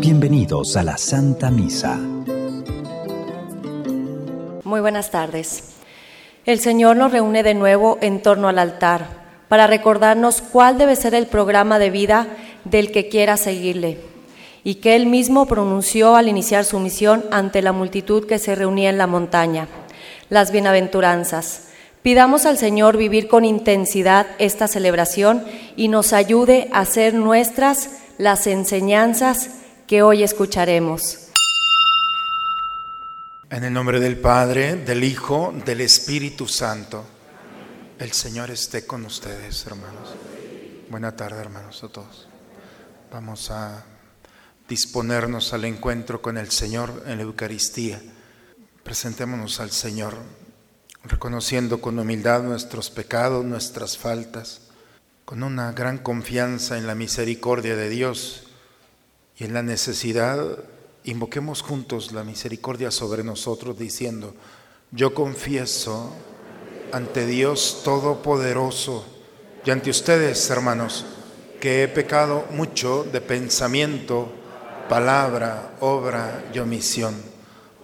Bienvenidos a la Santa Misa. Muy buenas tardes. El Señor nos reúne de nuevo en torno al altar para recordarnos cuál debe ser el programa de vida del que quiera seguirle y que Él mismo pronunció al iniciar su misión ante la multitud que se reunía en la montaña, las bienaventuranzas. Pidamos al Señor vivir con intensidad esta celebración y nos ayude a hacer nuestras las enseñanzas que hoy escucharemos. En el nombre del Padre, del Hijo, del Espíritu Santo. El Señor esté con ustedes, hermanos. Buena tarde, hermanos, a todos. Vamos a disponernos al encuentro con el Señor en la Eucaristía. Presentémonos al Señor reconociendo con humildad nuestros pecados, nuestras faltas, con una gran confianza en la misericordia de Dios y en la necesidad, invoquemos juntos la misericordia sobre nosotros diciendo, yo confieso ante Dios Todopoderoso y ante ustedes, hermanos, que he pecado mucho de pensamiento, palabra, obra y omisión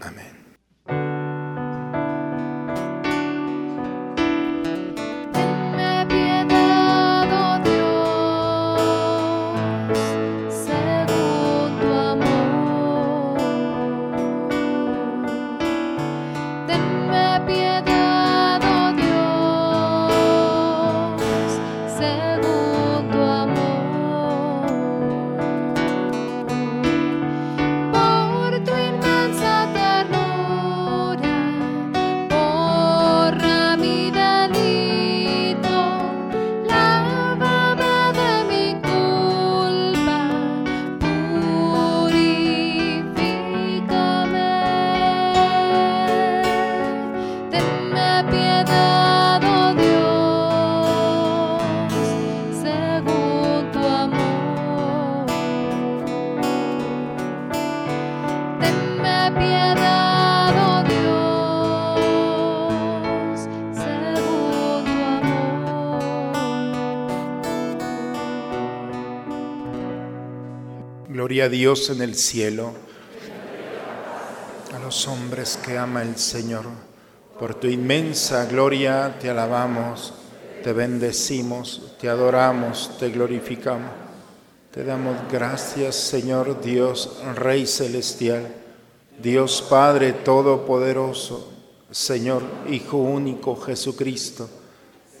Amén. A Dios en el cielo, a los hombres que ama el Señor. Por tu inmensa gloria te alabamos, te bendecimos, te adoramos, te glorificamos. Te damos gracias, Señor Dios, Rey Celestial, Dios Padre Todopoderoso, Señor Hijo único Jesucristo,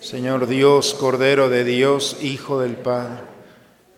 Señor Dios, Cordero de Dios, Hijo del Padre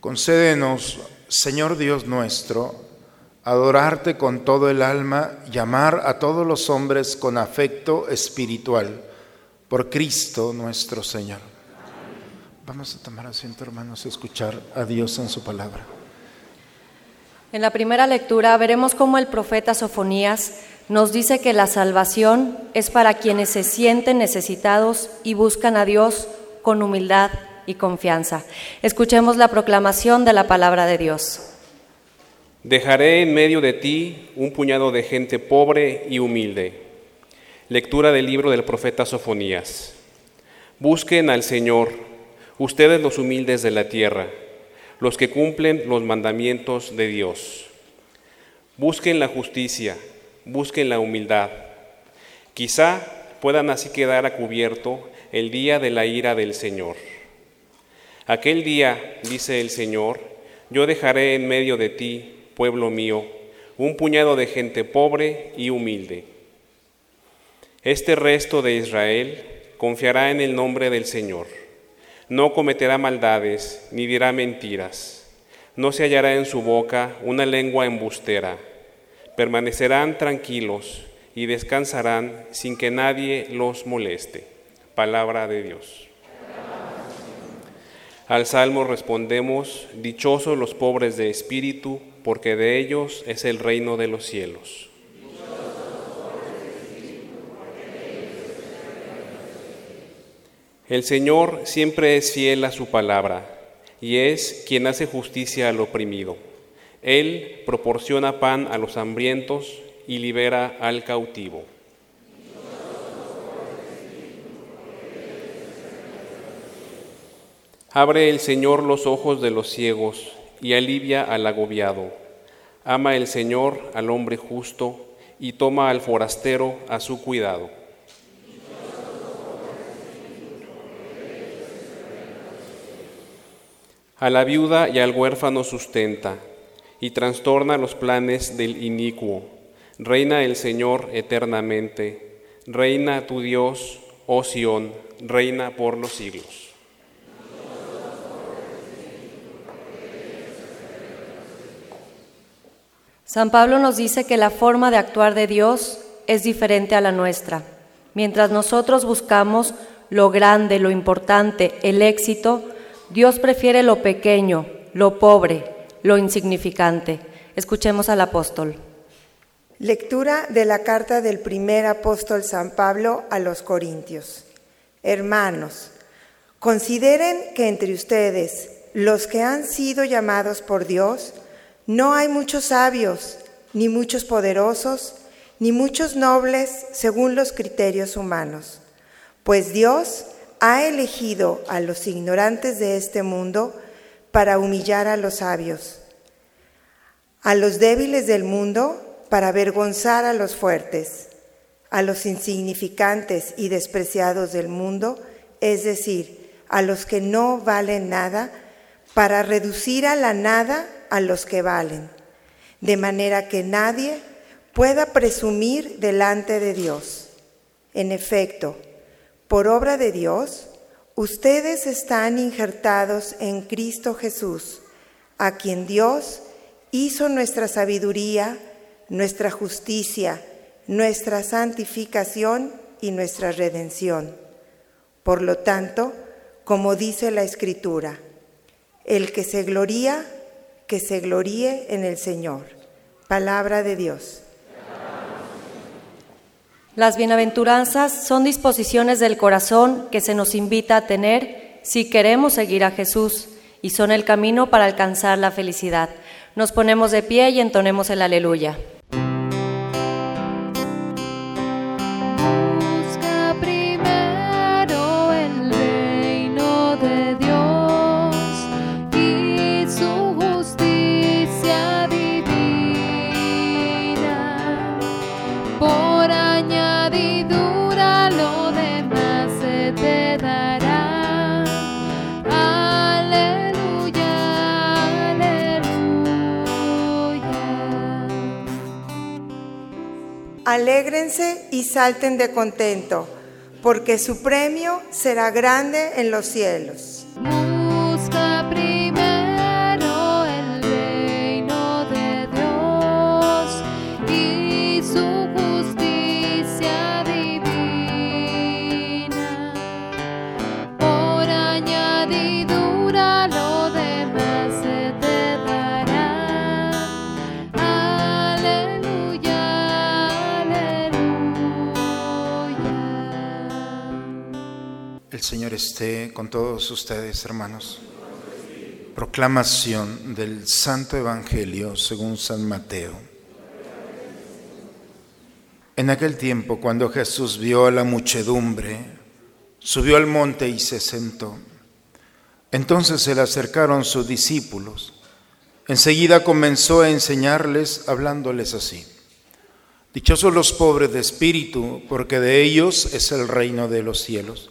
Concédenos, Señor Dios nuestro, adorarte con todo el alma y amar a todos los hombres con afecto espiritual, por Cristo nuestro Señor. Vamos a tomar asiento, hermanos, a escuchar a Dios en su palabra. En la primera lectura veremos cómo el profeta Sofonías nos dice que la salvación es para quienes se sienten necesitados y buscan a Dios con humildad y confianza. Escuchemos la proclamación de la palabra de Dios. Dejaré en medio de ti un puñado de gente pobre y humilde. Lectura del libro del profeta Sofonías. Busquen al Señor, ustedes los humildes de la tierra, los que cumplen los mandamientos de Dios. Busquen la justicia, busquen la humildad. Quizá puedan así quedar a cubierto el día de la ira del Señor. Aquel día, dice el Señor, yo dejaré en medio de ti, pueblo mío, un puñado de gente pobre y humilde. Este resto de Israel confiará en el nombre del Señor. No cometerá maldades ni dirá mentiras. No se hallará en su boca una lengua embustera. Permanecerán tranquilos y descansarán sin que nadie los moleste. Palabra de Dios. Al salmo respondemos, Dichosos los pobres de espíritu, porque de ellos es el reino de los cielos. El Señor siempre es fiel a su palabra y es quien hace justicia al oprimido. Él proporciona pan a los hambrientos y libera al cautivo. Abre el Señor los ojos de los ciegos y alivia al agobiado. Ama el Señor al hombre justo y toma al forastero a su cuidado. A la viuda y al huérfano sustenta y trastorna los planes del inicuo. Reina el Señor eternamente. Reina tu Dios, oh Sión, reina por los siglos. San Pablo nos dice que la forma de actuar de Dios es diferente a la nuestra. Mientras nosotros buscamos lo grande, lo importante, el éxito, Dios prefiere lo pequeño, lo pobre, lo insignificante. Escuchemos al apóstol. Lectura de la carta del primer apóstol San Pablo a los Corintios. Hermanos, consideren que entre ustedes, los que han sido llamados por Dios, no hay muchos sabios, ni muchos poderosos, ni muchos nobles según los criterios humanos, pues Dios ha elegido a los ignorantes de este mundo para humillar a los sabios, a los débiles del mundo para avergonzar a los fuertes, a los insignificantes y despreciados del mundo, es decir, a los que no valen nada, para reducir a la nada a los que valen, de manera que nadie pueda presumir delante de Dios. En efecto, por obra de Dios, ustedes están injertados en Cristo Jesús, a quien Dios hizo nuestra sabiduría, nuestra justicia, nuestra santificación y nuestra redención. Por lo tanto, como dice la Escritura, el que se gloría, que se gloríe en el Señor. Palabra de Dios. Las bienaventuranzas son disposiciones del corazón que se nos invita a tener si queremos seguir a Jesús y son el camino para alcanzar la felicidad. Nos ponemos de pie y entonemos el aleluya. Alégrense y salten de contento, porque su premio será grande en los cielos. Señor esté con todos ustedes, hermanos. Proclamación del Santo Evangelio según San Mateo. En aquel tiempo, cuando Jesús vio a la muchedumbre, subió al monte y se sentó. Entonces se le acercaron sus discípulos. Enseguida comenzó a enseñarles, hablándoles así. Dichosos los pobres de espíritu, porque de ellos es el reino de los cielos.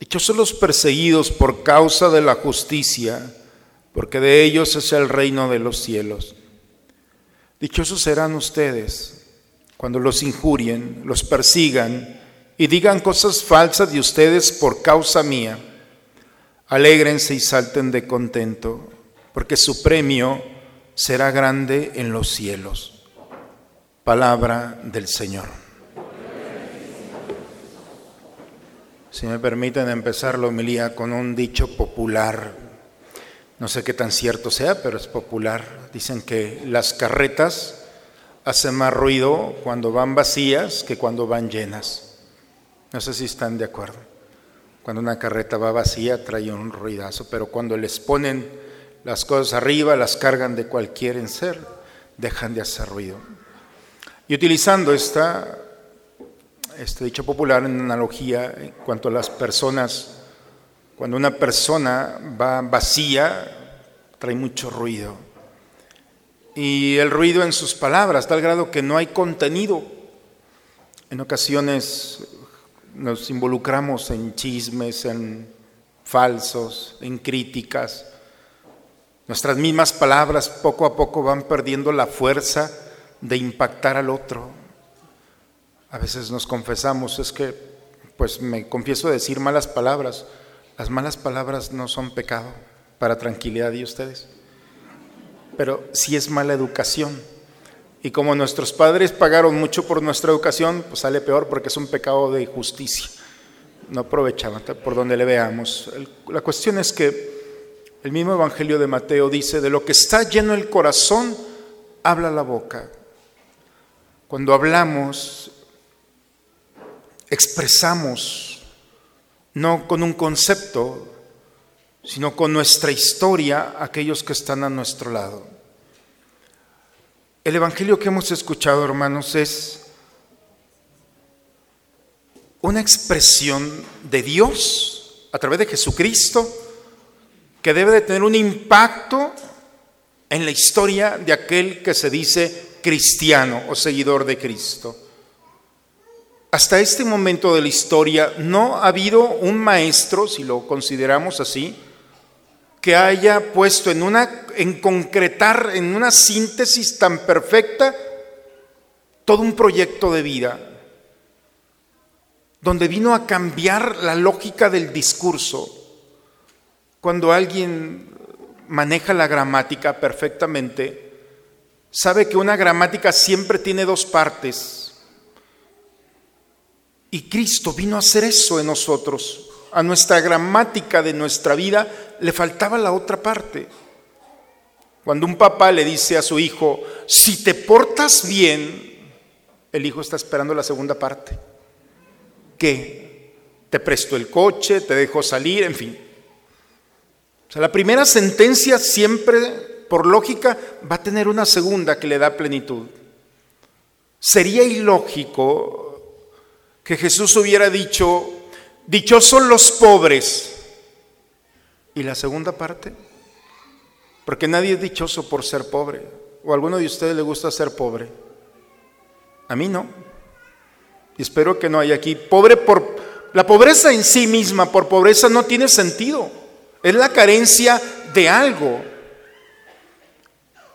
Dichosos los perseguidos por causa de la justicia porque de ellos es el reino de los cielos. Dichosos serán ustedes cuando los injurien, los persigan y digan cosas falsas de ustedes por causa mía. Alégrense y salten de contento, porque su premio será grande en los cielos. Palabra del Señor. Si me permiten empezar la homilía con un dicho popular no sé qué tan cierto sea, pero es popular. Dicen que las carretas hacen más ruido cuando van vacías que cuando van llenas. No sé si están de acuerdo. Cuando una carreta va vacía trae un ruidazo, pero cuando les ponen las cosas arriba, las cargan de cualquier ser, dejan de hacer ruido. Y utilizando esta, este dicho popular en analogía en cuanto a las personas cuando una persona va vacía, trae mucho ruido. Y el ruido en sus palabras, tal grado que no hay contenido. En ocasiones nos involucramos en chismes, en falsos, en críticas. Nuestras mismas palabras poco a poco van perdiendo la fuerza de impactar al otro. A veces nos confesamos, es que, pues me confieso decir malas palabras, las malas palabras no son pecado para tranquilidad de ustedes, pero sí es mala educación. Y como nuestros padres pagaron mucho por nuestra educación, pues sale peor porque es un pecado de justicia. No aprovechaban por donde le veamos. La cuestión es que el mismo Evangelio de Mateo dice, de lo que está lleno el corazón, habla la boca. Cuando hablamos, expresamos no con un concepto, sino con nuestra historia, aquellos que están a nuestro lado. El Evangelio que hemos escuchado, hermanos, es una expresión de Dios a través de Jesucristo que debe de tener un impacto en la historia de aquel que se dice cristiano o seguidor de Cristo. Hasta este momento de la historia no ha habido un maestro, si lo consideramos así, que haya puesto en una concretar en una síntesis tan perfecta todo un proyecto de vida donde vino a cambiar la lógica del discurso. Cuando alguien maneja la gramática perfectamente, sabe que una gramática siempre tiene dos partes y Cristo vino a hacer eso en nosotros. A nuestra gramática de nuestra vida le faltaba la otra parte. Cuando un papá le dice a su hijo, si te portas bien, el hijo está esperando la segunda parte. ¿Qué? Te presto el coche, te dejo salir, en fin. O sea, la primera sentencia siempre, por lógica, va a tener una segunda que le da plenitud. Sería ilógico que Jesús hubiera dicho, dichosos los pobres. ¿Y la segunda parte? Porque nadie es dichoso por ser pobre. ¿O a alguno de ustedes le gusta ser pobre? A mí no. Y espero que no haya aquí. Pobre por... La pobreza en sí misma, por pobreza, no tiene sentido. Es la carencia de algo.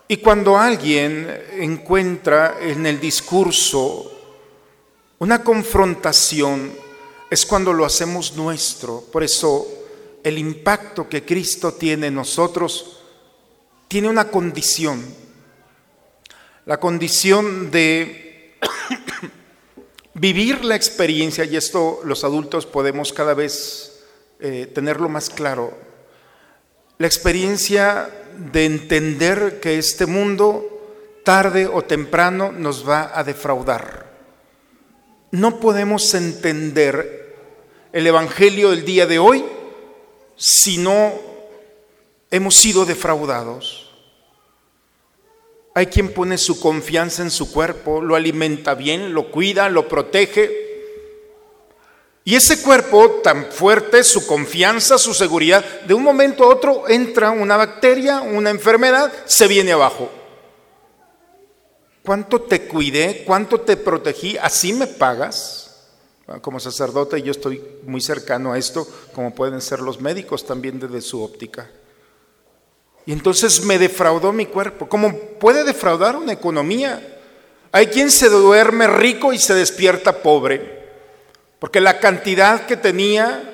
Y cuando alguien encuentra en el discurso una confrontación es cuando lo hacemos nuestro. Por eso el impacto que Cristo tiene en nosotros tiene una condición. La condición de vivir la experiencia, y esto los adultos podemos cada vez eh, tenerlo más claro, la experiencia de entender que este mundo tarde o temprano nos va a defraudar no podemos entender el Evangelio del día de hoy si no hemos sido defraudados? Hay quien pone su confianza en su cuerpo, lo alimenta bien, lo cuida, lo protege. Y ese cuerpo tan fuerte, su confianza, su seguridad, de un momento a otro entra una bacteria, una enfermedad, se viene abajo. ¿Cuánto te cuidé? ¿Cuánto te protegí? ¿Así me pagas? Como sacerdote yo estoy muy cercano a esto, como pueden ser los médicos también desde su óptica. Y entonces me defraudó mi cuerpo. ¿Cómo puede defraudar una economía? Hay quien se duerme rico y se despierta pobre, porque la cantidad que tenía,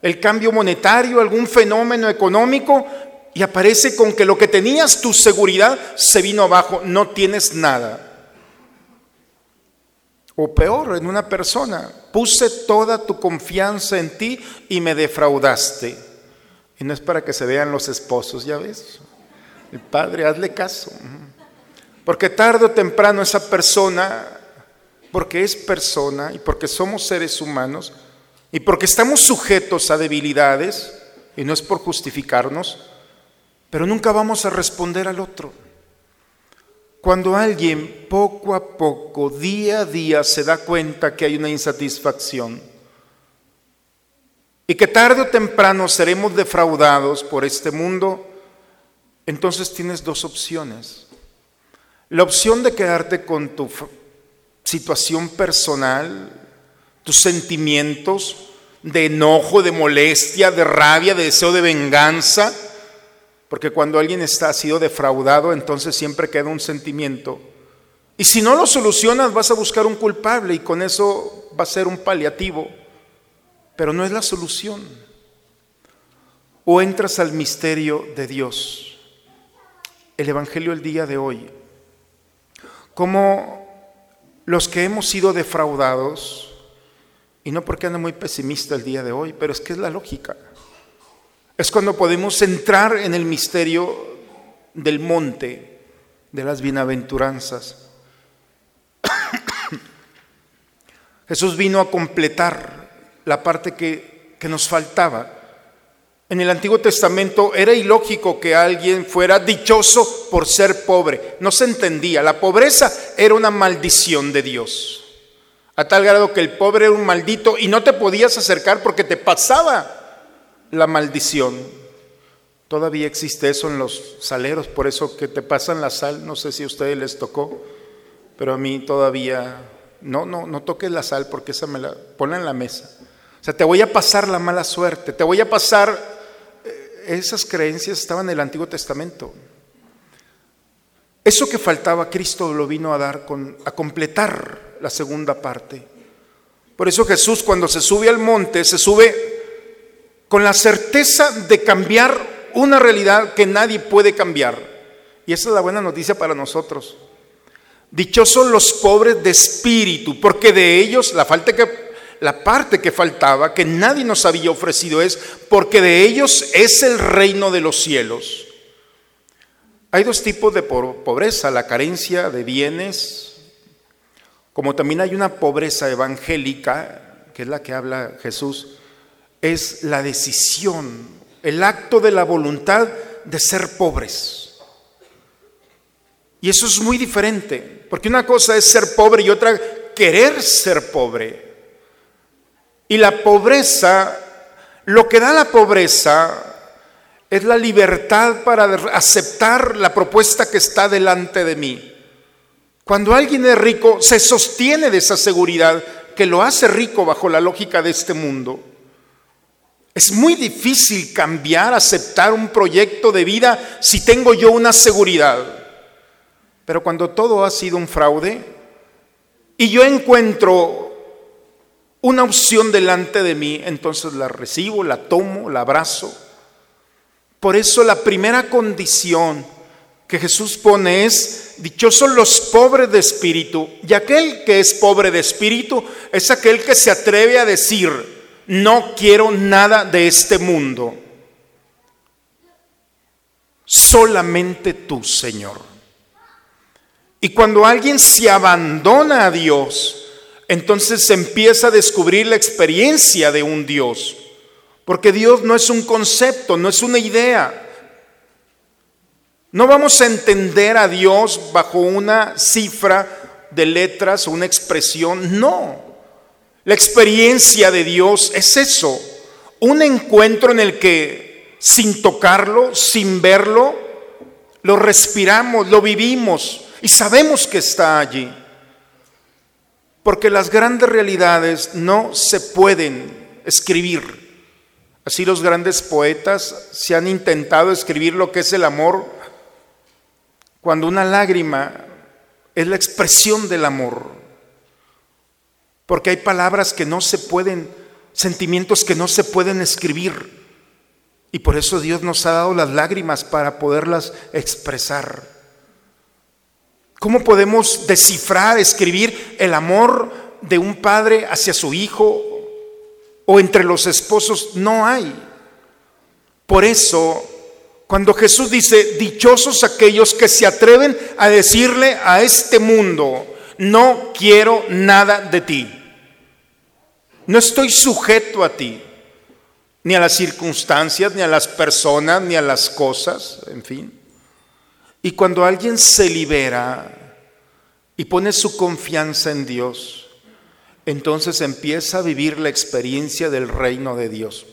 el cambio monetario, algún fenómeno económico, y aparece con que lo que tenías, tu seguridad, se vino abajo, no tienes nada. O peor, en una persona, puse toda tu confianza en ti y me defraudaste. Y no es para que se vean los esposos, ya ves. El padre, hazle caso. Porque tarde o temprano esa persona, porque es persona y porque somos seres humanos y porque estamos sujetos a debilidades, y no es por justificarnos, pero nunca vamos a responder al otro. Cuando alguien poco a poco, día a día, se da cuenta que hay una insatisfacción y que tarde o temprano seremos defraudados por este mundo, entonces tienes dos opciones. La opción de quedarte con tu situación personal, tus sentimientos de enojo, de molestia, de rabia, de deseo de venganza, porque cuando alguien está, ha sido defraudado, entonces siempre queda un sentimiento. Y si no lo solucionas, vas a buscar un culpable y con eso va a ser un paliativo. Pero no es la solución. O entras al misterio de Dios. El Evangelio el día de hoy. Como los que hemos sido defraudados, y no porque ande muy pesimista el día de hoy, pero es que es la lógica. Es cuando podemos entrar en el misterio del monte, de las bienaventuranzas. Jesús vino a completar la parte que, que, nos faltaba. En el Antiguo Testamento era ilógico que alguien fuera dichoso por ser pobre. No se entendía. La pobreza era una maldición de Dios. A tal grado que el pobre era un maldito y no te podías acercar porque te pasaba la maldición. Todavía existe eso en los saleros, por eso que te pasan la sal, no sé si a ustedes les tocó, pero a mí todavía, no, no, no toques la sal porque esa me la pone en la mesa. O sea, te voy a pasar la mala suerte, te voy a pasar, eh, esas creencias estaban en el Antiguo Testamento. Eso que faltaba, Cristo lo vino a dar, con, a completar la segunda parte. Por eso Jesús cuando se sube al monte, se sube con la certeza de cambiar una realidad que nadie puede cambiar. Y esa es la buena noticia para nosotros. Dichosos los pobres de espíritu, porque de ellos la falta que la parte que faltaba, que nadie nos había ofrecido es porque de ellos es el reino de los cielos. Hay dos tipos de pobreza, la carencia de bienes, como también hay una pobreza evangélica, que es la que habla Jesús, es la decisión, el acto de la voluntad de ser pobres. Y eso es muy diferente, porque una cosa es ser pobre y otra querer ser pobre. Y la pobreza, lo que da la pobreza es la libertad para aceptar la propuesta que está delante de mí. Cuando alguien es rico, se sostiene de esa seguridad que lo hace rico bajo la lógica de este mundo. Es muy difícil cambiar, aceptar un proyecto de vida si tengo yo una seguridad. Pero cuando todo ha sido un fraude y yo encuentro una opción delante de mí, entonces la recibo, la tomo, la abrazo. Por eso la primera condición que Jesús pone es, dichosos los pobres de espíritu, y aquel que es pobre de espíritu es aquel que se atreve a decir, no quiero nada de este mundo. Solamente tú, Señor. Y cuando alguien se abandona a Dios, entonces se empieza a descubrir la experiencia de un Dios. Porque Dios no es un concepto, no es una idea. No vamos a entender a Dios bajo una cifra de letras o una expresión, no. La experiencia de Dios es eso, un encuentro en el que sin tocarlo, sin verlo, lo respiramos, lo vivimos y sabemos que está allí. Porque las grandes realidades no se pueden escribir. Así los grandes poetas se han intentado escribir lo que es el amor, cuando una lágrima es la expresión del amor. Porque hay palabras que no se pueden, sentimientos que no se pueden escribir. Y por eso Dios nos ha dado las lágrimas para poderlas expresar. ¿Cómo podemos descifrar, escribir el amor de un padre hacia su hijo o entre los esposos? No hay. Por eso, cuando Jesús dice, dichosos aquellos que se atreven a decirle a este mundo, no quiero nada de ti, no estoy sujeto a ti, ni a las circunstancias, ni a las personas, ni a las cosas, en fin. Y cuando alguien se libera y pone su confianza en Dios, entonces empieza a vivir la experiencia del reino de Dios.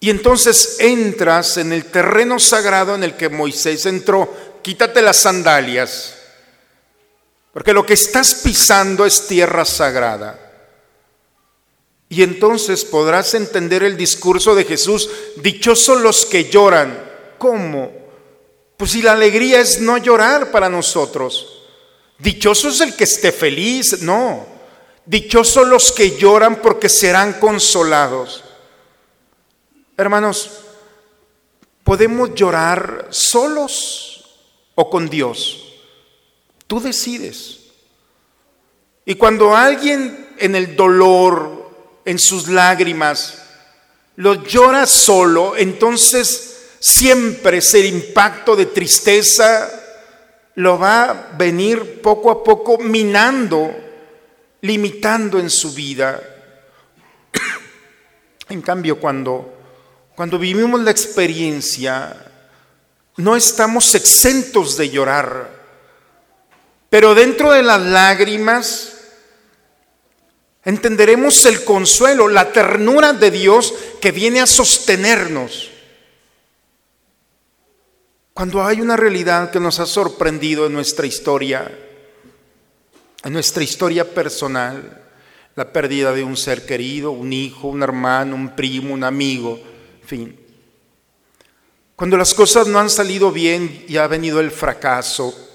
Y entonces entras en el terreno sagrado en el que Moisés entró. Quítate las sandalias, porque lo que estás pisando es tierra sagrada. Y entonces podrás entender el discurso de Jesús, dichosos los que lloran. ¿Cómo? Pues si la alegría es no llorar para nosotros. Dichoso es el que esté feliz, no. Dichosos los que lloran porque serán consolados. Hermanos, podemos llorar solos o con Dios. Tú decides. Y cuando alguien en el dolor, en sus lágrimas, lo llora solo, entonces siempre ese impacto de tristeza lo va a venir poco a poco minando, limitando en su vida. En cambio, cuando, cuando vivimos la experiencia, no estamos exentos de llorar, pero dentro de las lágrimas entenderemos el consuelo, la ternura de Dios que viene a sostenernos. Cuando hay una realidad que nos ha sorprendido en nuestra historia, en nuestra historia personal, la pérdida de un ser querido, un hijo, un hermano, un primo, un amigo, en fin. Cuando las cosas no han salido bien y ha venido el fracaso,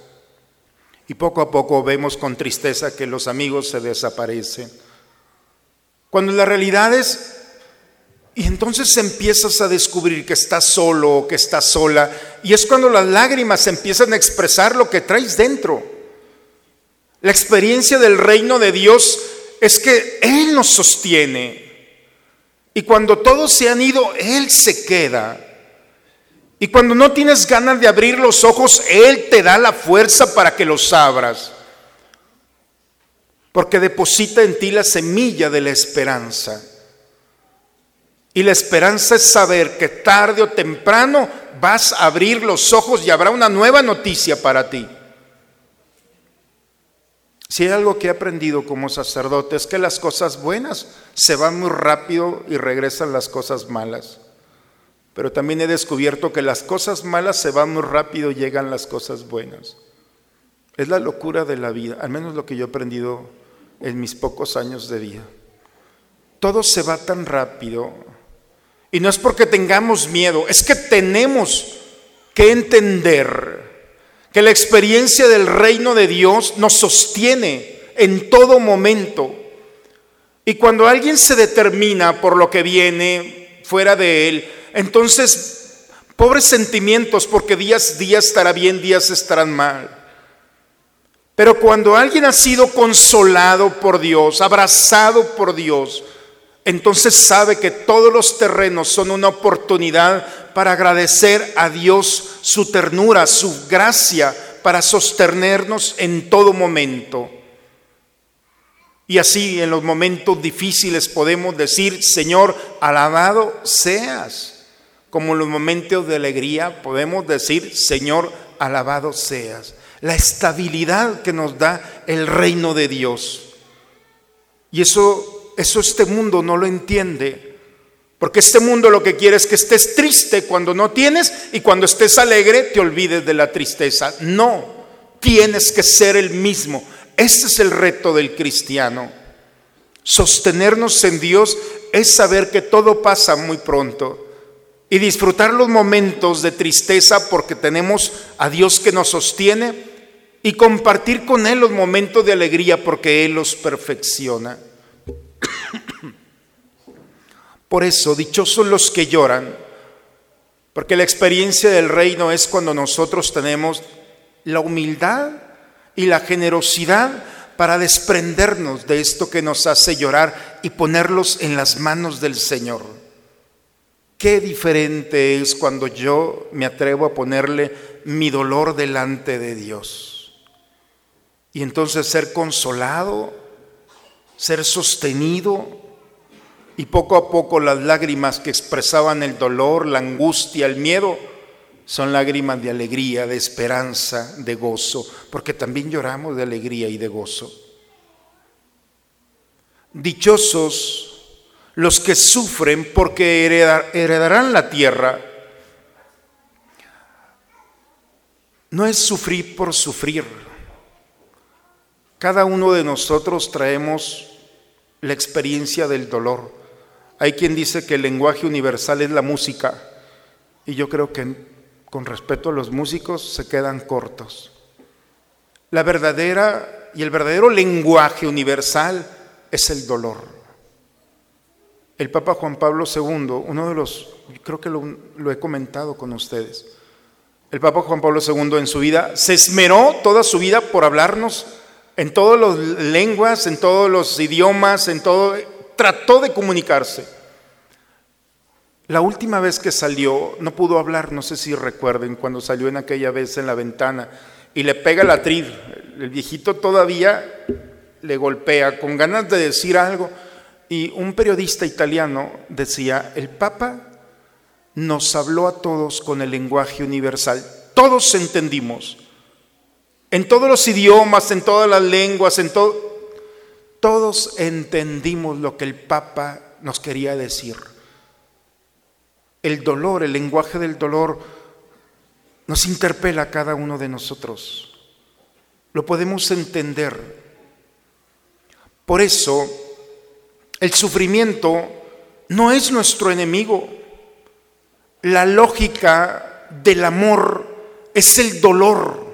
y poco a poco vemos con tristeza que los amigos se desaparecen. Cuando la realidad es y entonces empiezas a descubrir que estás solo o que estás sola. Y es cuando las lágrimas empiezan a expresar lo que traes dentro. La experiencia del reino de Dios es que Él nos sostiene. Y cuando todos se han ido, Él se queda. Y cuando no tienes ganas de abrir los ojos, Él te da la fuerza para que los abras. Porque deposita en ti la semilla de la esperanza. Y la esperanza es saber que tarde o temprano vas a abrir los ojos y habrá una nueva noticia para ti. Si hay algo que he aprendido como sacerdote es que las cosas buenas se van muy rápido y regresan las cosas malas. Pero también he descubierto que las cosas malas se van muy rápido y llegan las cosas buenas. Es la locura de la vida, al menos lo que yo he aprendido en mis pocos años de vida. Todo se va tan rápido y no es porque tengamos miedo, es que tenemos que entender que la experiencia del reino de Dios nos sostiene en todo momento. Y cuando alguien se determina por lo que viene fuera de él, entonces, pobres sentimientos, porque días, días estará bien, días estarán mal. Pero cuando alguien ha sido consolado por Dios, abrazado por Dios, entonces sabe que todos los terrenos son una oportunidad para agradecer a Dios su ternura, su gracia, para sostenernos en todo momento. Y así en los momentos difíciles podemos decir, Señor, alabado seas. Como los momentos de alegría podemos decir, Señor, alabado seas. La estabilidad que nos da el reino de Dios. Y eso, eso este mundo no lo entiende. Porque este mundo lo que quiere es que estés triste cuando no tienes y cuando estés alegre te olvides de la tristeza. No, tienes que ser el mismo. Este es el reto del cristiano. Sostenernos en Dios es saber que todo pasa muy pronto y disfrutar los momentos de tristeza porque tenemos a Dios que nos sostiene y compartir con Él los momentos de alegría porque Él los perfecciona. Por eso, dichosos los que lloran, porque la experiencia del reino es cuando nosotros tenemos la humildad y la generosidad para desprendernos de esto que nos hace llorar y ponerlos en las manos del Señor. Qué diferente es cuando yo me atrevo a ponerle mi dolor delante de Dios. Y entonces ser consolado, ser sostenido, y poco a poco las lágrimas que expresaban el dolor, la angustia, el miedo, son lágrimas de alegría, de esperanza, de gozo, porque también lloramos de alegría y de gozo. Dichosos los que sufren porque heredarán la tierra. No es sufrir por sufrir. Cada uno de nosotros traemos la experiencia del dolor. Hay quien dice que el lenguaje universal es la música y yo creo que con respeto a los músicos, se quedan cortos. La verdadera y el verdadero lenguaje universal es el dolor. El Papa Juan Pablo II, uno de los, creo que lo, he comentado con ustedes, el Papa Juan Pablo II en su vida se esmeró toda su vida por hablarnos en todas las lenguas, en todos los idiomas, en todo, trató de comunicarse. La última vez que salió, no pudo hablar, no sé si recuerden, cuando salió en aquella vez en la ventana y le pega la trid. El viejito todavía le golpea con ganas de decir algo. Y un periodista italiano decía, el Papa nos habló a todos con el lenguaje universal. Todos entendimos. En todos los idiomas, en todas las lenguas, en todo, todos entendimos lo que el Papa nos quería decir el dolor, el lenguaje del dolor, nos interpela a cada uno de nosotros. Lo podemos entender. Por eso, el sufrimiento no es nuestro enemigo. La lógica del amor es el dolor.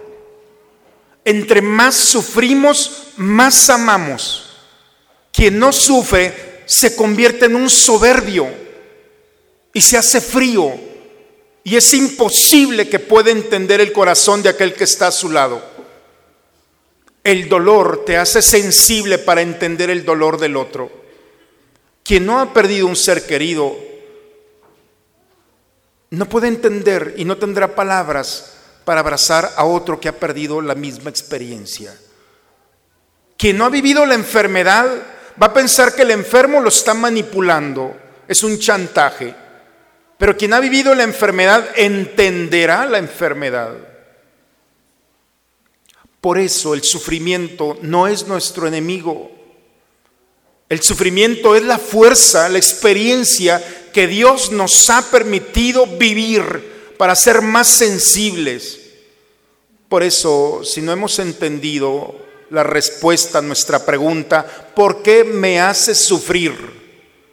Entre más sufrimos, más amamos. Quien no sufre se convierte en un soberbio y se hace frío y es imposible que pueda entender el corazón de aquel que está a su lado. El dolor te hace sensible para entender el dolor del otro. Quien no ha perdido un ser querido no puede entender y no tendrá palabras para abrazar a otro que ha perdido la misma experiencia. Quien no ha vivido la enfermedad va a pensar que el enfermo lo está manipulando, es un chantaje. Pero quien ha vivido la enfermedad entenderá la enfermedad. Por eso el sufrimiento no es nuestro enemigo. El sufrimiento es la fuerza, la experiencia que Dios nos ha permitido vivir para ser más sensibles. Por eso, si no hemos entendido la respuesta a nuestra pregunta, ¿por qué me hace sufrir?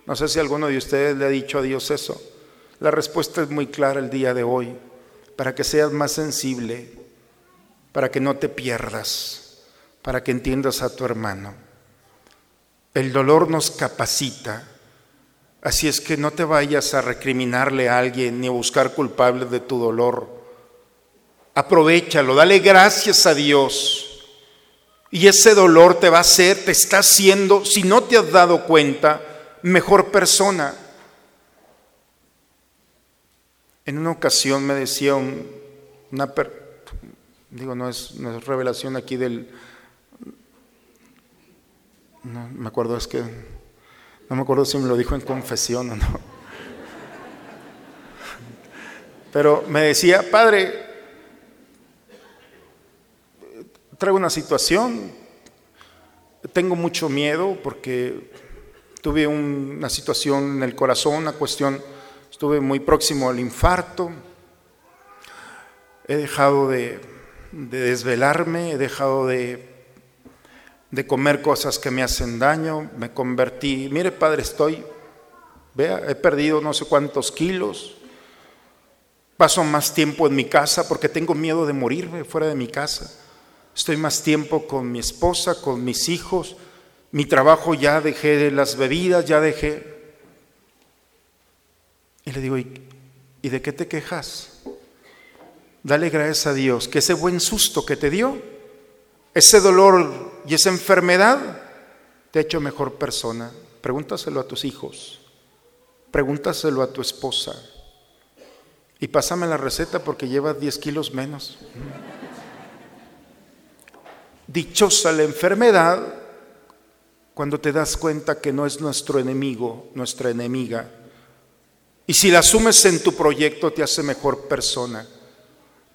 No sé si alguno de ustedes le ha dicho a Dios eso. La respuesta es muy clara el día de hoy, para que seas más sensible, para que no te pierdas, para que entiendas a tu hermano. El dolor nos capacita, así es que no te vayas a recriminarle a alguien ni a buscar culpables de tu dolor. Aprovechalo, dale gracias a Dios. Y ese dolor te va a hacer, te está haciendo, si no te has dado cuenta, mejor persona. En una ocasión me decía un, una, digo, no es, no es revelación aquí del, No me acuerdo, es que no me acuerdo si me lo dijo en confesión o no. Pero me decía, padre, traigo una situación, tengo mucho miedo porque tuve una situación en el corazón, una cuestión, estuve muy próximo al infarto, he dejado de, desvelarme, he dejado de, de comer cosas que me hacen daño, me convertí, mire padre, estoy, vea, he perdido no sé cuántos kilos, paso más tiempo en mi casa porque tengo miedo de morirme fuera de mi casa estoy más tiempo con mi esposa, con mis hijos, mi trabajo ya dejé de las bebidas, ya dejé. Y le digo, ¿y, de qué te quejas? Dale gracias a Dios que ese buen susto que te dio, ese dolor y esa enfermedad, te ha hecho mejor persona. Pregúntaselo a tus hijos, pregúntaselo a tu esposa. Y pásame la receta porque llevas 10 kilos menos. Dichosa la enfermedad cuando te das cuenta que no es nuestro enemigo, nuestra enemiga. Y si la asumes en tu proyecto te hace mejor persona.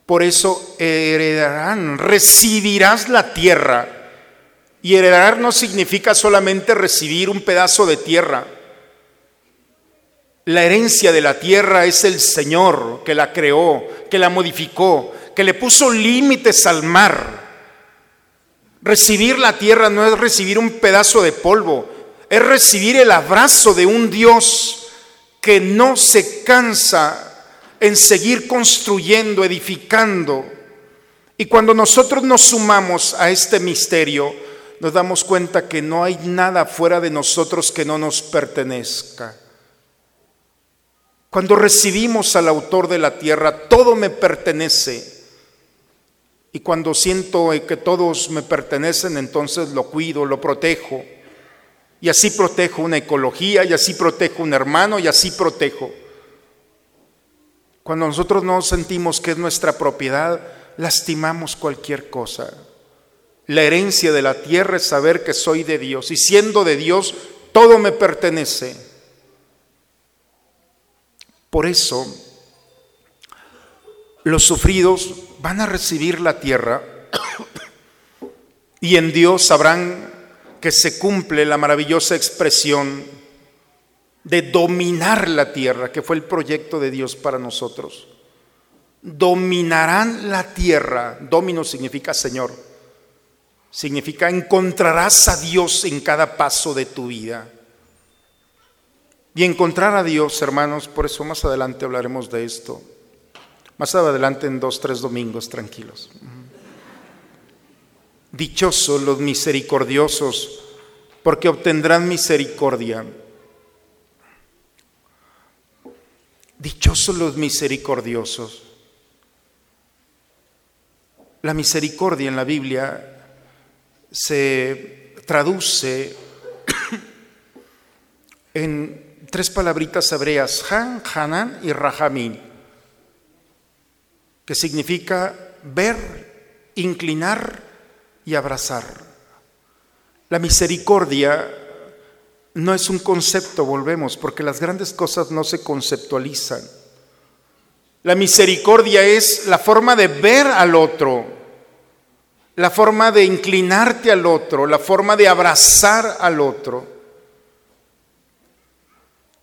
Por eso heredarán, recibirás la tierra. Y heredar no significa solamente recibir un pedazo de tierra. La herencia de la tierra es el Señor que la creó, que la modificó, que le puso límites al mar Recibir la tierra no es recibir un pedazo de polvo, es recibir el abrazo de un Dios que no se cansa en seguir construyendo, edificando. Y cuando nosotros nos sumamos a este misterio, nos damos cuenta que no hay nada fuera de nosotros que no nos pertenezca. Cuando recibimos al autor de la tierra, todo me pertenece. Y cuando siento que todos me pertenecen, entonces lo cuido, lo protejo. Y así protejo una ecología, y así protejo un hermano, y así protejo. Cuando nosotros no sentimos que es nuestra propiedad, lastimamos cualquier cosa. La herencia de la tierra es saber que soy de Dios, y siendo de Dios, todo me pertenece. Por eso, los sufridos van a recibir la tierra y en Dios sabrán que se cumple la maravillosa expresión de dominar la tierra, que fue el proyecto de Dios para nosotros. Dominarán la tierra. Domino significa Señor. Significa encontrarás a Dios en cada paso de tu vida. Y encontrar a Dios, hermanos, por eso más adelante hablaremos de esto más adelante en dos, tres domingos tranquilos. Dichosos los misericordiosos, porque obtendrán misericordia. Dichosos los misericordiosos. La misericordia en la Biblia se traduce en tres palabritas hebreas, Han, Hanan y Rahamín que significa ver, inclinar y abrazar. La misericordia no es un concepto, volvemos, porque las grandes cosas no se conceptualizan. La misericordia es la forma de ver al otro, la forma de inclinarte al otro, la forma de abrazar al otro.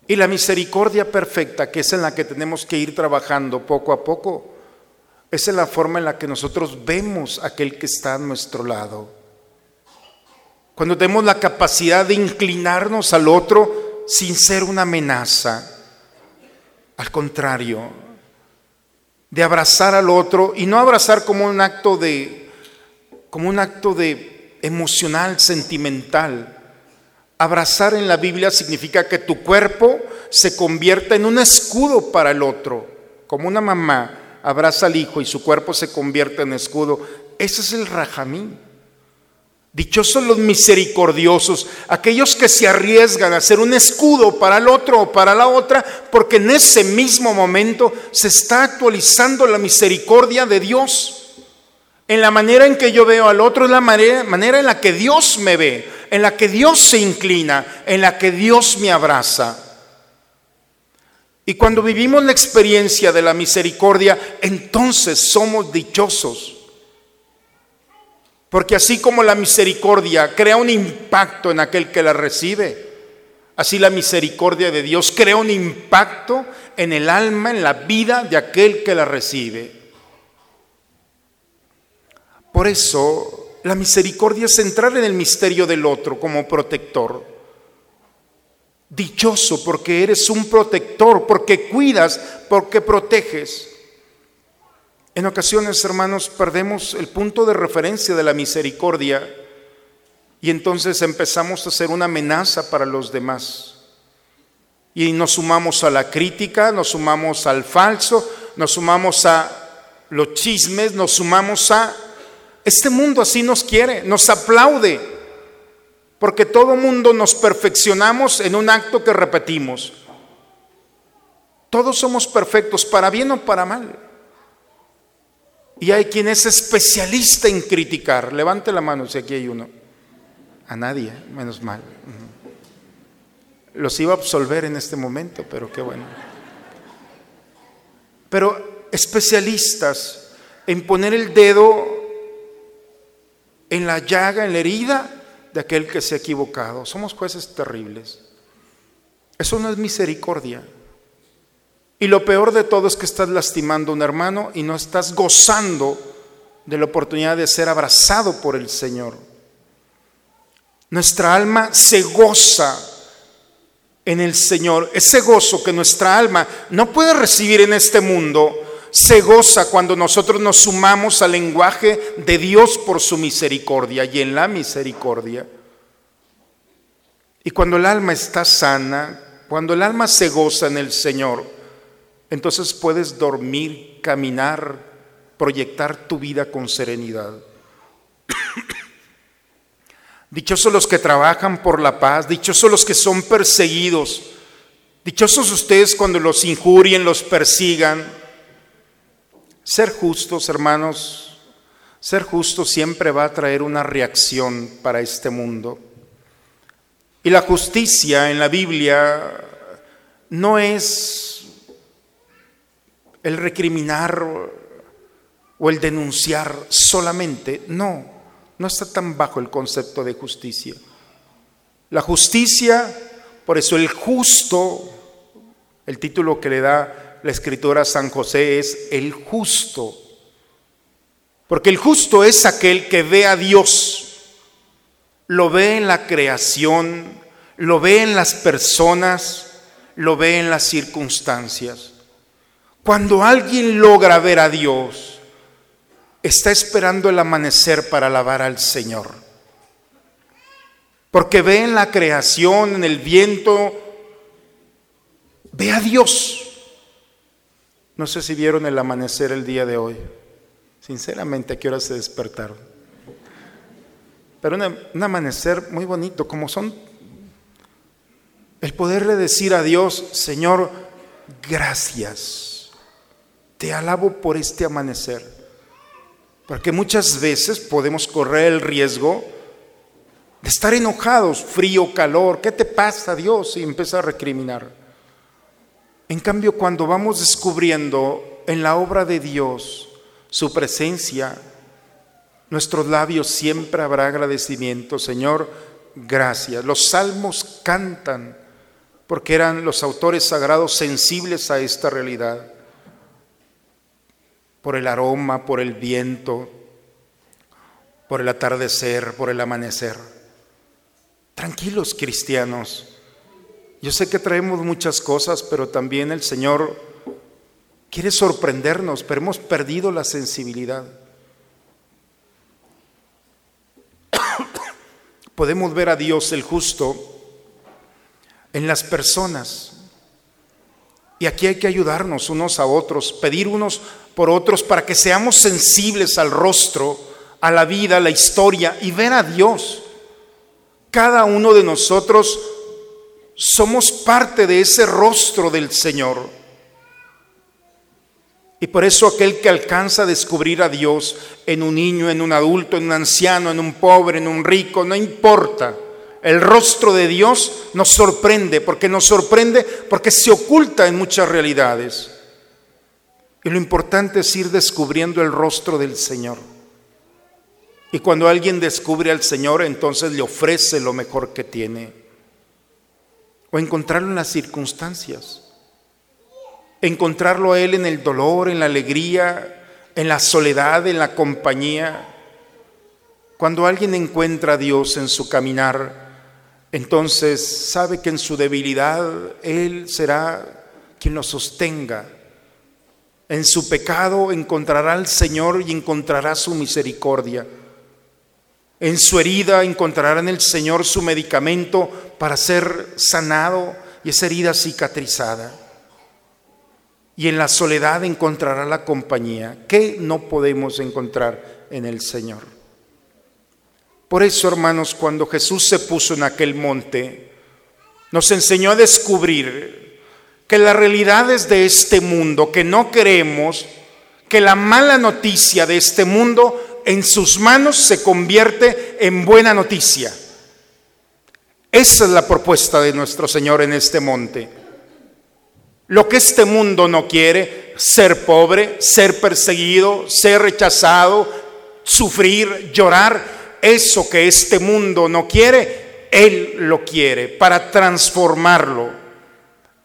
Y la misericordia perfecta, que es en la que tenemos que ir trabajando poco a poco, esa es la forma en la que nosotros vemos a aquel que está a nuestro lado. Cuando tenemos la capacidad de inclinarnos al otro sin ser una amenaza. Al contrario, de abrazar al otro y no abrazar como un acto de como un acto de emocional, sentimental. Abrazar en la Biblia significa que tu cuerpo se convierta en un escudo para el otro, como una mamá abraza al hijo y su cuerpo se convierte en escudo. Ese es el rajamín. Dichosos los misericordiosos, aquellos que se arriesgan a ser un escudo para el otro o para la otra, porque en ese mismo momento se está actualizando la misericordia de Dios. En la manera en que yo veo al otro es la manera, manera en la que Dios me ve. en la que Dios se inclina, en la que Dios me abraza. Y cuando vivimos la experiencia de la misericordia, entonces somos dichosos. Porque así como la misericordia crea un impacto en aquel que la recibe, así la misericordia de Dios crea un impacto en el alma, en la vida de aquel que la recibe. Por eso, la misericordia es entrar en el misterio del otro como protector. Dichoso porque eres un protector, porque cuidas, porque proteges. En ocasiones, hermanos, perdemos el punto de referencia de la misericordia y entonces empezamos a ser una amenaza para los demás. Y nos sumamos a la crítica, nos sumamos al falso, nos sumamos a los chismes, nos sumamos a... Este mundo así nos quiere, nos aplaude, porque todo mundo nos perfeccionamos en un acto que repetimos. Todos somos perfectos, para bien o para mal. Y hay quien es especialista en criticar. Levante la mano si aquí hay uno. A nadie, menos mal. Los iba a absolver en este momento, pero qué bueno. Pero especialistas en poner el dedo en la llaga, en la herida de aquel que se ha equivocado. Somos jueces terribles. Eso no es misericordia. Y lo peor de todo es que estás lastimando a un hermano y no estás gozando de la oportunidad de ser abrazado por el Señor. Nuestra alma se goza en el Señor. Ese gozo que nuestra alma no puede recibir en este mundo, se goza cuando nosotros nos sumamos al lenguaje de Dios por su misericordia y en la misericordia. Y cuando el alma está sana, cuando el alma se goza en el Señor, entonces puedes dormir, caminar, proyectar tu vida con serenidad. Dichosos los que trabajan por la paz, dichosos los que son perseguidos, dichosos ustedes cuando los injurien, los persigan. Ser justos, hermanos, ser justos siempre va a traer una reacción para este mundo. Y la justicia en la Biblia no es el recriminar o el denunciar solamente. No, no está tan bajo el concepto de justicia. La justicia, por eso el justo, el título que le da la escritora San José es el justo. Porque el justo es aquel que ve a Dios, lo ve en la creación, lo ve en las personas, lo ve en las circunstancias. Cuando alguien logra ver a Dios, está esperando el amanecer para alabar al Señor. Porque ve en la creación, en el viento, ve a Dios. No sé si vieron el amanecer el día de hoy. Sinceramente, ¿a qué hora se despertaron? Pero un amanecer muy bonito, como son el poderle decir a Dios, Señor, gracias te alabo por este amanecer. Porque muchas veces podemos correr el riesgo de estar enojados, frío, calor. ¿Qué te pasa, Dios? Y empieza a recriminar. En cambio, cuando vamos descubriendo en la obra de Dios su presencia, nuestros labios siempre habrá agradecimiento. Señor, gracias. Los salmos cantan porque eran los autores sagrados sensibles a esta realidad por el aroma, por el viento, por el atardecer, por el amanecer. Tranquilos cristianos. Yo sé que traemos muchas cosas, pero también el Señor quiere sorprendernos, pero hemos perdido la sensibilidad. Podemos ver a Dios el justo en las personas. Y aquí hay que ayudarnos unos a otros, pedir unos por otros para que seamos sensibles al rostro, a la vida, a la historia y ver a Dios. Cada uno de nosotros somos parte de ese rostro del Señor. Y por eso aquel que alcanza a descubrir a Dios en un niño, en un adulto, en un anciano, en un pobre, en un rico, no importa. El rostro de Dios nos sorprende, porque nos sorprende porque se oculta en muchas realidades. Y lo importante es ir descubriendo el rostro del Señor. Y cuando alguien descubre al Señor, entonces le ofrece lo mejor que tiene. O encontrarlo en las circunstancias. Encontrarlo a Él en el dolor, en la alegría, en la soledad, en la compañía. Cuando alguien encuentra a Dios en su caminar, entonces sabe que en su debilidad Él será quien lo sostenga. En su pecado encontrará al Señor y encontrará su misericordia. En su herida encontrará en el Señor su medicamento para ser sanado y esa herida cicatrizada. Y en la soledad encontrará la compañía. ¿Qué no podemos encontrar en el Señor? Por eso, hermanos, cuando Jesús se puso en aquel monte, nos enseñó a descubrir que las realidades de este mundo, que no queremos, que la mala noticia de este mundo en sus manos se convierte en buena noticia. Esa es la propuesta de nuestro Señor en este monte. Lo que este mundo no quiere, ser pobre, ser perseguido, ser rechazado, sufrir, llorar, eso que este mundo no quiere, Él lo quiere para transformarlo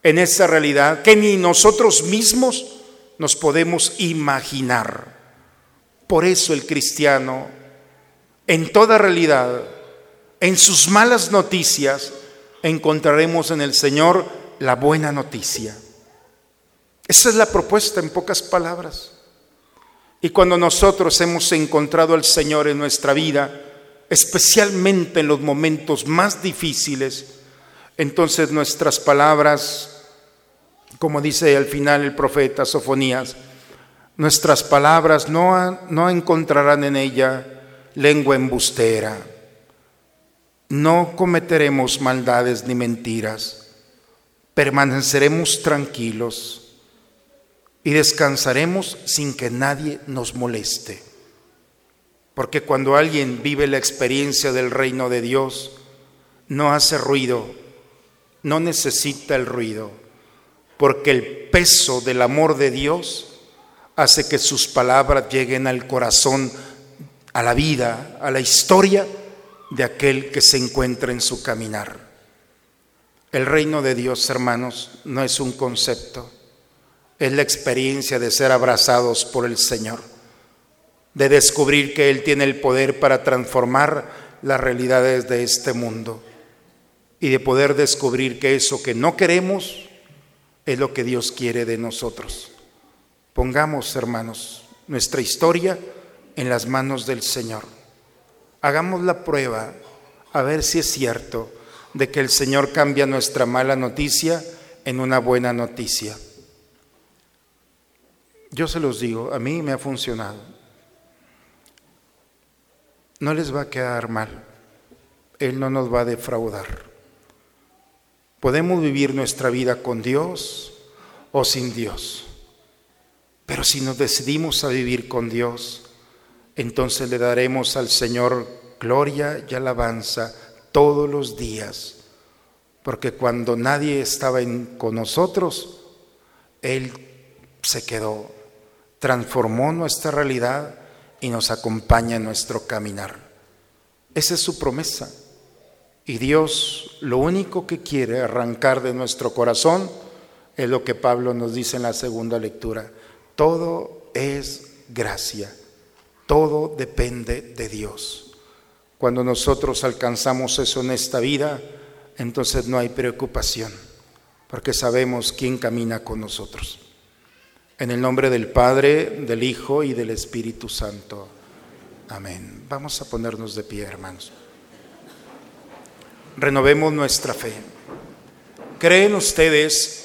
en esa realidad que ni nosotros mismos nos podemos imaginar. Por eso el cristiano, en toda realidad, en sus malas noticias, encontraremos en el Señor la buena noticia. Esa es la propuesta en pocas palabras. Y cuando nosotros hemos encontrado al Señor en nuestra vida, especialmente en los momentos más difíciles, entonces nuestras palabras, como dice al final el profeta Sofonías, nuestras palabras no, no encontrarán en ella lengua embustera, no cometeremos maldades ni mentiras, permaneceremos tranquilos y descansaremos sin que nadie nos moleste. Porque cuando alguien vive la experiencia del reino de Dios, no hace ruido, no necesita el ruido, porque el peso del amor de Dios hace que sus palabras lleguen al corazón, a la vida, a la historia de aquel que se encuentra en su caminar. El reino de Dios, hermanos, no es un concepto, es la experiencia de ser abrazados por el Señor de descubrir que Él tiene el poder para transformar las realidades de este mundo y de poder descubrir que eso que no queremos es lo que Dios quiere de nosotros. Pongamos, hermanos, nuestra historia en las manos del Señor. Hagamos la prueba a ver si es cierto de que el Señor cambia nuestra mala noticia en una buena noticia. Yo se los digo, a mí me ha funcionado no les va a quedar mal. Él no nos va a defraudar. Podemos vivir nuestra vida con Dios o sin Dios. Pero si nos decidimos a vivir con Dios, entonces le daremos al Señor gloria y alabanza todos los días. Porque cuando nadie estaba con nosotros, Él se quedó, transformó nuestra realidad y nos acompaña en nuestro caminar. Esa es su promesa. Y Dios lo único que quiere arrancar de nuestro corazón es lo que Pablo nos dice en la segunda lectura. Todo es gracia. Todo depende de Dios. Cuando nosotros alcanzamos eso en esta vida, entonces no hay preocupación, porque sabemos quién camina con nosotros. En el nombre del Padre, del Hijo y del Espíritu Santo. Amén. Vamos a ponernos de pie, hermanos. Renovemos nuestra fe. ¿Creen ustedes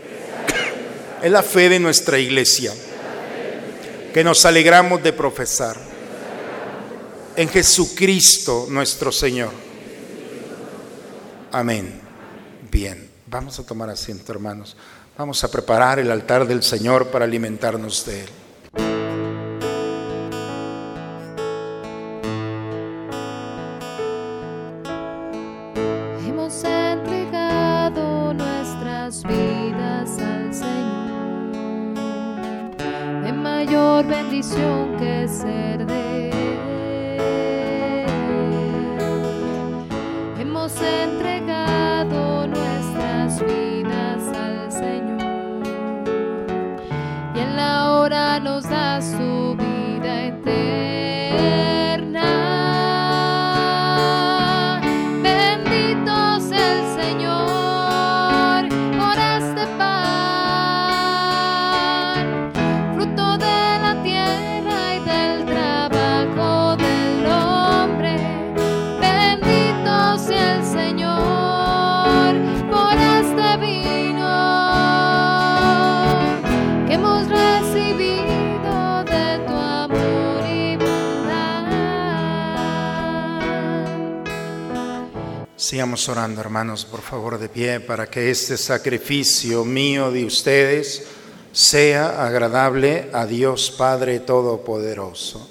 Es la fe de nuestra iglesia que nos alegramos de profesar en Jesucristo nuestro Señor. Amén. Bien, vamos a tomar asiento, hermanos. Vamos a preparar el altar del Señor para alimentarnos de Él. Orando, hermanos, por favor, de pie, para que este sacrificio mío de ustedes sea agradable a Dios Padre Todopoderoso.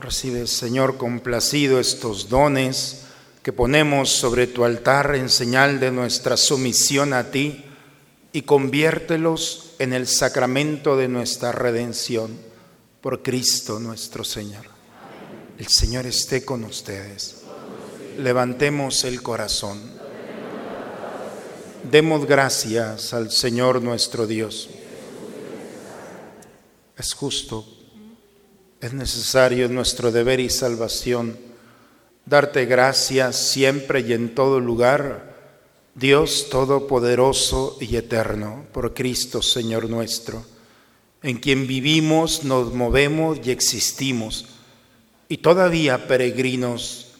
Recibe, Señor, complacido estos dones que ponemos sobre tu altar en señal de nuestra sumisión a ti y conviértelos en el sacramento de nuestra redención por Cristo nuestro Señor. El Señor esté con ustedes. Levantemos el corazón. Demos gracias al Señor nuestro Dios. Es justo, es necesario, es nuestro deber y salvación darte gracias siempre y en todo lugar, Dios Todopoderoso y Eterno, por Cristo Señor nuestro, en quien vivimos, nos movemos y existimos, y todavía peregrinos,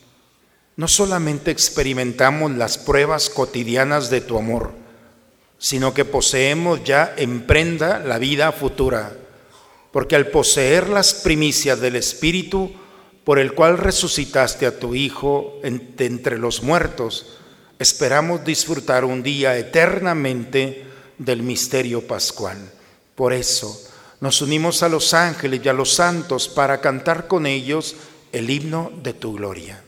no solamente experimentamos las pruebas cotidianas de tu amor, sino que poseemos ya en prenda la vida futura, porque al poseer las primicias del Espíritu, por el cual resucitaste a tu Hijo entre los muertos, esperamos disfrutar un día eternamente del misterio pascual. Por eso nos unimos a los ángeles y a los santos para cantar con ellos el himno de tu gloria.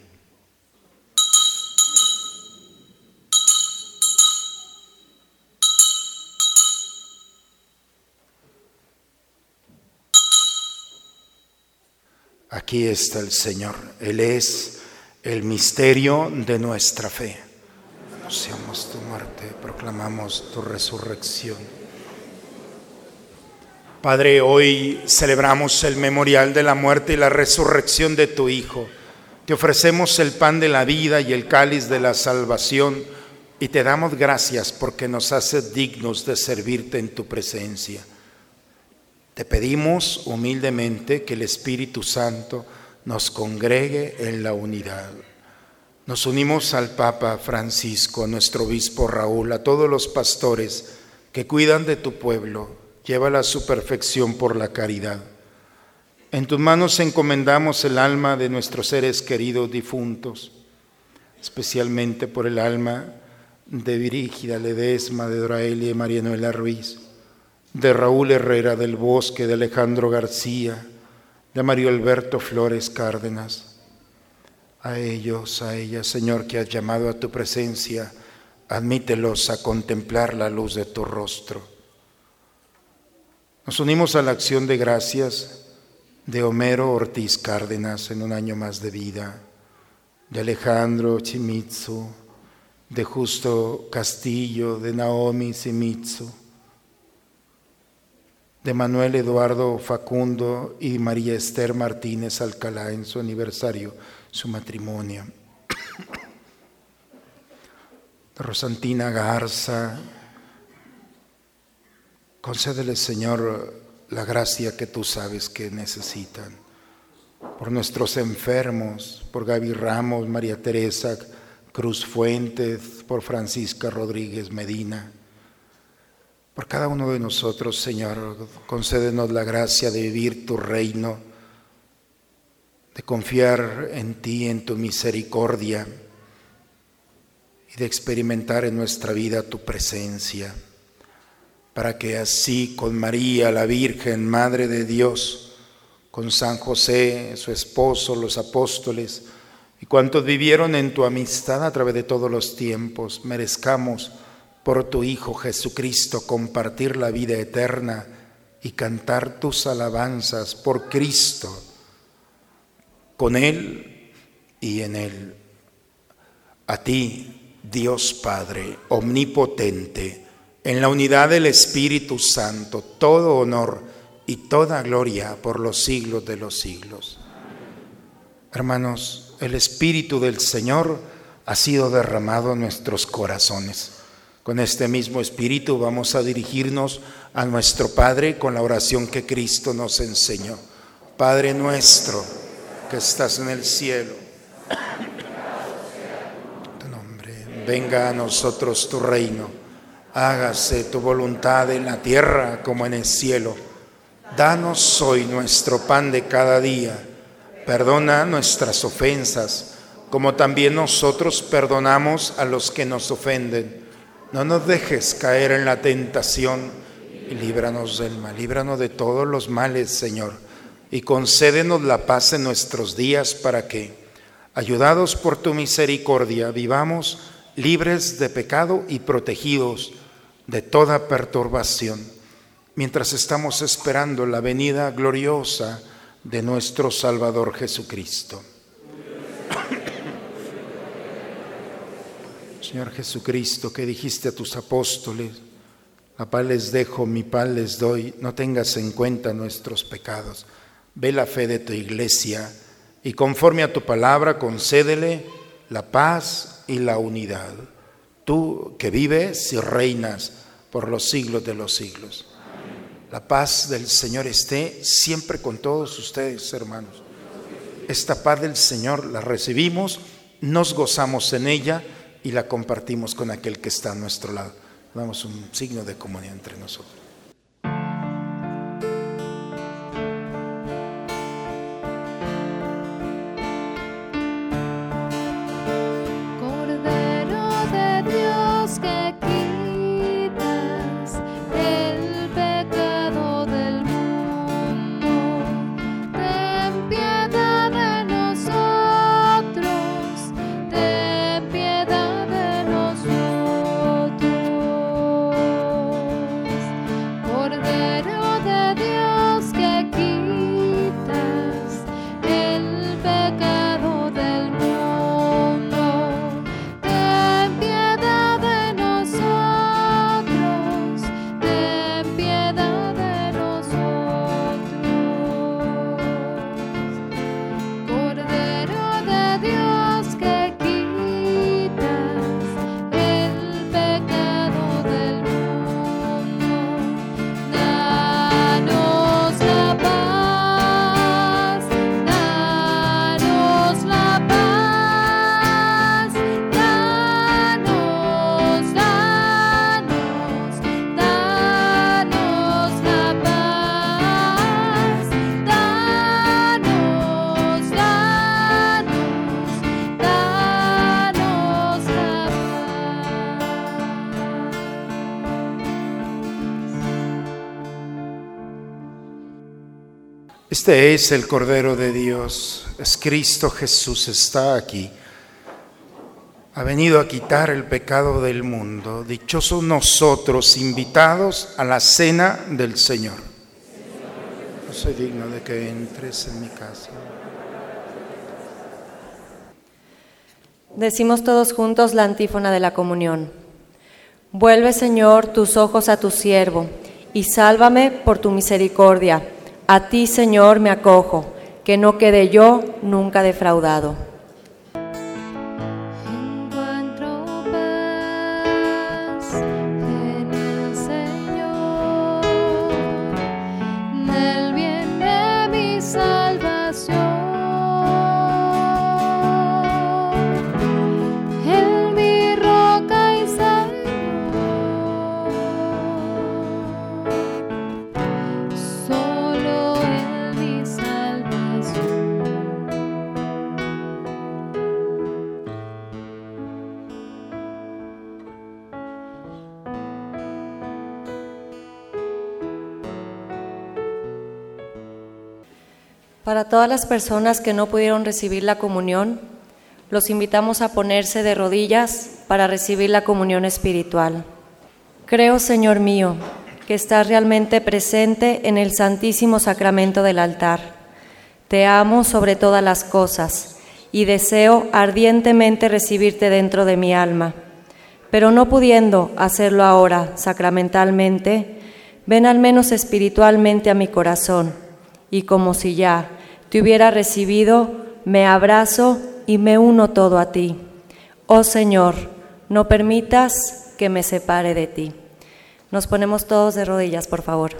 Aquí está el Señor. Él es el misterio de nuestra fe. Anunciamos tu muerte, proclamamos tu resurrección. Padre, hoy celebramos el memorial de la muerte y la resurrección de tu Hijo. Te ofrecemos el pan de la vida y el cáliz de la salvación y te damos gracias porque nos haces dignos de servirte en tu presencia. Te pedimos humildemente que el Espíritu Santo nos congregue en la unidad. Nos unimos al Papa Francisco, a nuestro obispo Raúl, a todos los pastores que cuidan de tu pueblo. Llévala a su perfección por la caridad. En tus manos encomendamos el alma de nuestros seres queridos difuntos, especialmente por el alma de Virígida Ledesma, de Doraelia y María Noela Ruiz de Raúl Herrera del Bosque, de Alejandro García, de Mario Alberto Flores Cárdenas. A ellos, a ellas, Señor, que has llamado a tu presencia, admítelos a contemplar la luz de tu rostro. Nos unimos a la acción de gracias de Homero Ortiz Cárdenas en un año más de vida, de Alejandro Chimitsu, de Justo Castillo, de Naomi Simitsu de Manuel Eduardo Facundo y María Esther Martínez Alcalá en su aniversario, su matrimonio. Rosantina Garza, concédele Señor la gracia que tú sabes que necesitan. Por nuestros enfermos, por Gaby Ramos, María Teresa Cruz Fuentes, por Francisca Rodríguez Medina cada uno de nosotros, Señor, concédenos la gracia de vivir tu reino, de confiar en ti, en tu misericordia y de experimentar en nuestra vida tu presencia, para que así con María, la Virgen, Madre de Dios, con San José, su esposo, los apóstoles y cuantos vivieron en tu amistad a través de todos los tiempos, merezcamos por tu Hijo Jesucristo compartir la vida eterna y cantar tus alabanzas por Cristo, con Él y en Él. A ti, Dios Padre, omnipotente, en la unidad del Espíritu Santo, todo honor y toda gloria por los siglos de los siglos. Hermanos, el Espíritu del Señor ha sido derramado en nuestros corazones. Con este mismo espíritu vamos a dirigirnos a nuestro Padre con la oración que Cristo nos enseñó. Padre nuestro que estás en el cielo, tu nombre, venga a nosotros tu reino, hágase tu voluntad en la tierra como en el cielo. Danos hoy nuestro pan de cada día, perdona nuestras ofensas, como también nosotros perdonamos a los que nos ofenden no nos dejes caer en la tentación y líbranos del mal. Líbranos de todos los males, Señor, y concédenos la paz en nuestros días para que, ayudados por tu misericordia, vivamos libres de pecado y protegidos de toda perturbación, mientras estamos esperando la venida gloriosa de nuestro Salvador Jesucristo. Señor Jesucristo, que dijiste a tus apóstoles, la paz les dejo, mi paz les doy, no tengas en cuenta nuestros pecados. Ve la fe de tu iglesia y conforme a tu palabra concédele la paz y la unidad. Tú que vives y reinas por los siglos de los siglos. La paz del Señor esté siempre con todos ustedes, hermanos. Esta paz del Señor la recibimos, nos gozamos en ella y la compartimos con aquel que está a nuestro lado. Damos un signo de comunión entre nosotros. Este es el Cordero de Dios, es Cristo Jesús, está aquí. Ha venido a quitar el pecado del mundo. Dichosos nosotros, invitados a la cena del Señor. No soy digno de que entres en mi casa. Decimos todos juntos la antífona de la comunión. Vuelve, Señor, tus ojos a tu siervo y sálvame por tu misericordia. A ti, Señor, me acojo, que no quede yo nunca defraudado. Todas las personas que no pudieron recibir la comunión, los invitamos a ponerse de rodillas para recibir la comunión espiritual. Creo, Señor mío, que estás realmente presente en el Santísimo Sacramento del altar. Te amo sobre todas las cosas y deseo ardientemente recibirte dentro de mi alma. Pero no pudiendo hacerlo ahora sacramentalmente, ven al menos espiritualmente a mi corazón y como si ya te hubiera recibido, me abrazo y me uno todo a ti. Oh Señor, no permitas que me separe de ti. Nos ponemos todos de rodillas, por favor.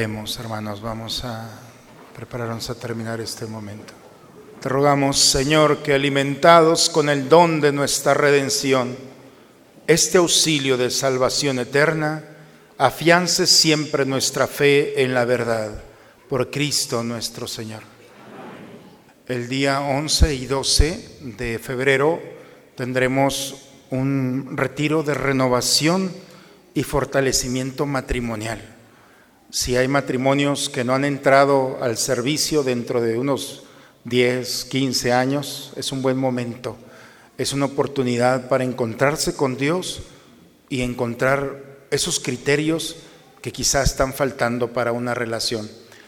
Hermanos, vamos a prepararnos a terminar este momento. Te rogamos, Señor, que alimentados con el don de nuestra redención, este auxilio de salvación eterna, afiances siempre nuestra fe en la verdad, por Cristo nuestro Señor. El día 11 y 12 de febrero tendremos un retiro de renovación y fortalecimiento matrimonial. Si hay matrimonios que no han entrado al servicio dentro de unos 10, 15 años, es un buen momento. Es una oportunidad para encontrarse con Dios y encontrar esos criterios que quizás están faltando para una relación.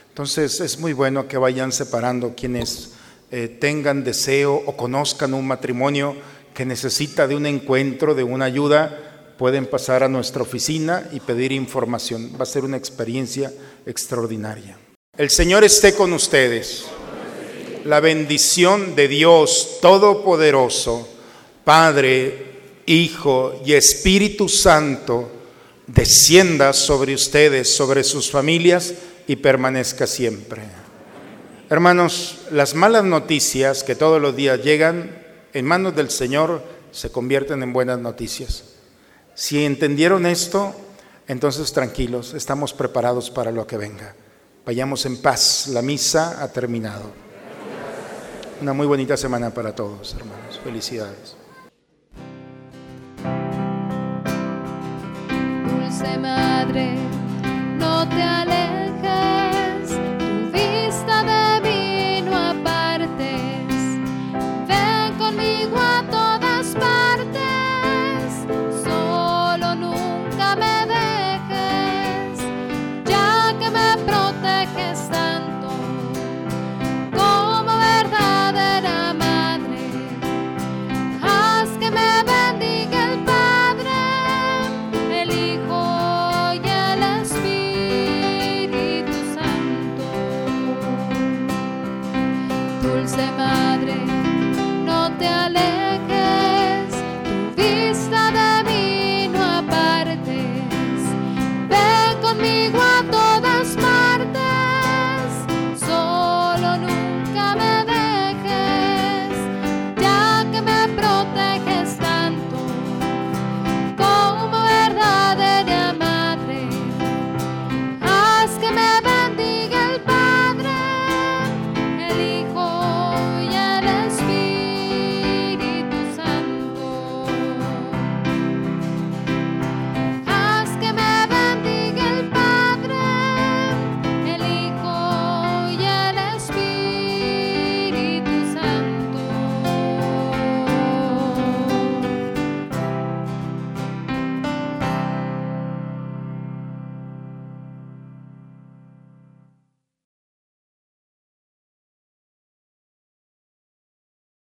Entonces es muy bueno que vayan separando quienes eh, tengan deseo o conozcan un matrimonio que necesita de un encuentro, de una ayuda, pueden pasar a nuestra oficina y pedir información. Va a ser una experiencia extraordinaria. El Señor esté con ustedes. La bendición de Dios Todopoderoso, Padre, Hijo y Espíritu Santo, descienda sobre ustedes, sobre sus familias y permanezca siempre. Hermanos, las malas noticias que todos los días llegan en manos del Señor se convierten en buenas noticias. Si entendieron esto, entonces tranquilos, estamos preparados para lo que venga. Vayamos en paz, la misa ha terminado. Una muy bonita semana para todos, hermanos. Felicidades. Dulce madre, no te alejes,